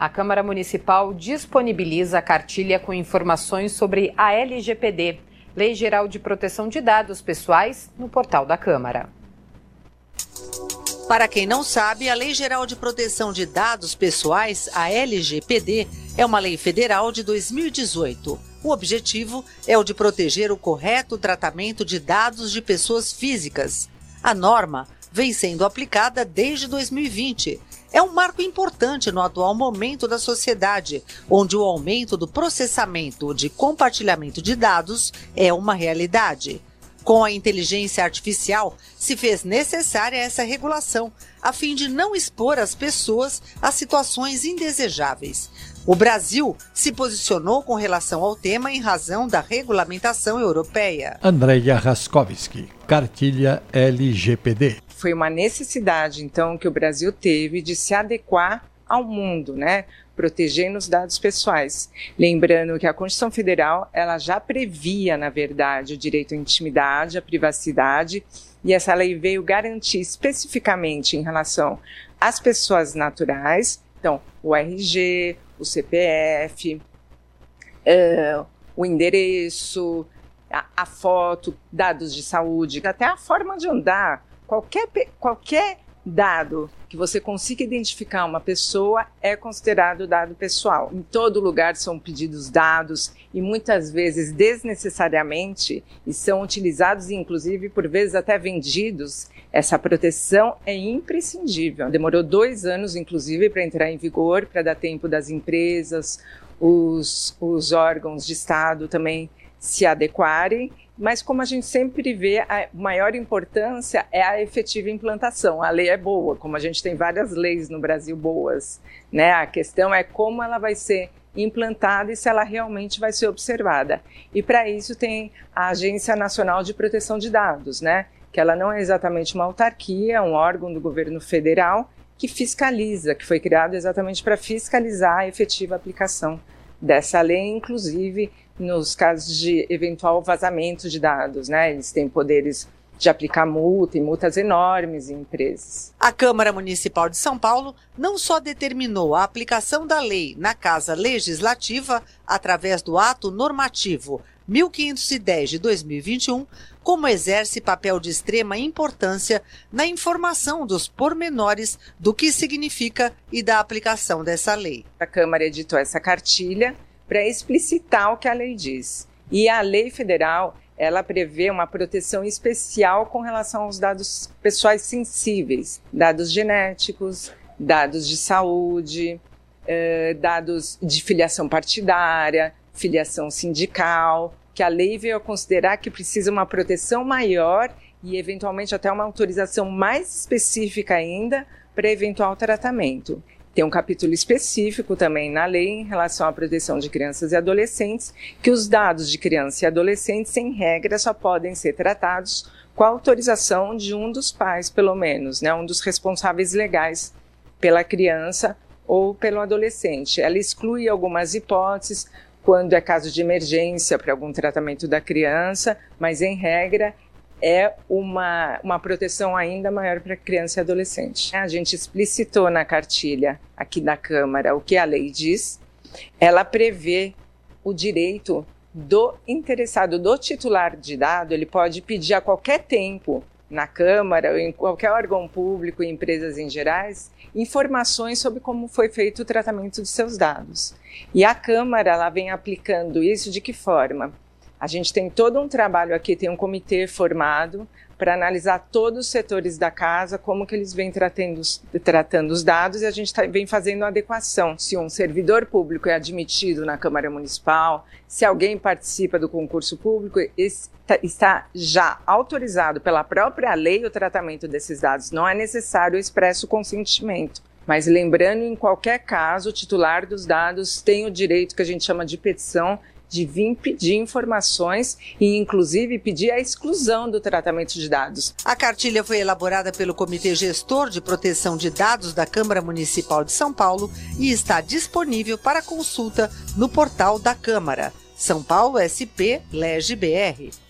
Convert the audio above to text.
A Câmara Municipal disponibiliza a cartilha com informações sobre a LGPD, Lei Geral de Proteção de Dados Pessoais, no portal da Câmara. Para quem não sabe, a Lei Geral de Proteção de Dados Pessoais, a LGPD, é uma lei federal de 2018. O objetivo é o de proteger o correto tratamento de dados de pessoas físicas. A norma vem sendo aplicada desde 2020. É um marco importante no atual momento da sociedade, onde o aumento do processamento de compartilhamento de dados é uma realidade. Com a inteligência artificial, se fez necessária essa regulação, a fim de não expor as pessoas a situações indesejáveis. O Brasil se posicionou com relação ao tema em razão da regulamentação europeia. Andréia Raskowski, cartilha LGPD. Foi uma necessidade, então, que o Brasil teve de se adequar ao mundo, né? Protegendo os dados pessoais. Lembrando que a Constituição Federal, ela já previa, na verdade, o direito à intimidade, à privacidade, e essa lei veio garantir especificamente em relação às pessoas naturais, então, o RG, o CPF, uh, o endereço, a, a, foto, dados de saúde, até a forma de andar. Qualquer, qualquer dado que você consiga identificar uma pessoa é considerado dado pessoal. Em todo lugar são pedidos dados e muitas vezes desnecessariamente e são utilizados inclusive por vezes até vendidos. Essa proteção é imprescindível. Demorou dois anos inclusive para entrar em vigor, para dar tempo das empresas, os, os órgãos de Estado também se adequarem mas como a gente sempre vê, a maior importância é a efetiva implantação. A lei é boa, como a gente tem várias leis no Brasil boas, né? A questão é como ela vai ser implantada e se ela realmente vai ser observada. E para isso tem a Agência Nacional de Proteção de Dados, né? Que ela não é exatamente uma autarquia, é um órgão do governo federal que fiscaliza, que foi criado exatamente para fiscalizar a efetiva aplicação dessa lei, inclusive nos casos de eventual vazamento de dados, né? Eles têm poderes de aplicar multa e multas enormes em empresas. A Câmara Municipal de São Paulo não só determinou a aplicação da lei na Casa Legislativa através do ato normativo 1510 de 2021, como exerce papel de extrema importância na informação dos pormenores do que significa e da aplicação dessa lei. A Câmara editou essa cartilha para explicitar o que a lei diz. E a lei federal, ela prevê uma proteção especial com relação aos dados pessoais sensíveis, dados genéticos, dados de saúde, eh, dados de filiação partidária, filiação sindical, que a lei veio a considerar que precisa uma proteção maior e eventualmente até uma autorização mais específica ainda para eventual tratamento. Tem um capítulo específico também na lei em relação à proteção de crianças e adolescentes, que os dados de criança e adolescentes, em regra, só podem ser tratados com a autorização de um dos pais, pelo menos, né, um dos responsáveis legais pela criança ou pelo adolescente. Ela exclui algumas hipóteses, quando é caso de emergência para algum tratamento da criança, mas em regra é uma, uma proteção ainda maior para criança e adolescente. A gente explicitou na cartilha aqui da Câmara o que a lei diz. Ela prevê o direito do interessado, do titular de dado, ele pode pedir a qualquer tempo na Câmara ou em qualquer órgão público e empresas em gerais informações sobre como foi feito o tratamento de seus dados. E a Câmara ela vem aplicando isso de que forma? A gente tem todo um trabalho aqui, tem um comitê formado para analisar todos os setores da casa, como que eles vêm tratando, tratando os dados e a gente tá, vem fazendo adequação. Se um servidor público é admitido na Câmara Municipal, se alguém participa do concurso público, está, está já autorizado pela própria lei o tratamento desses dados. Não é necessário o expresso consentimento. Mas lembrando, em qualquer caso, o titular dos dados tem o direito que a gente chama de petição de vir pedir informações e, inclusive, pedir a exclusão do tratamento de dados. A cartilha foi elaborada pelo Comitê Gestor de Proteção de Dados da Câmara Municipal de São Paulo e está disponível para consulta no portal da Câmara. São Paulo SP Lege BR.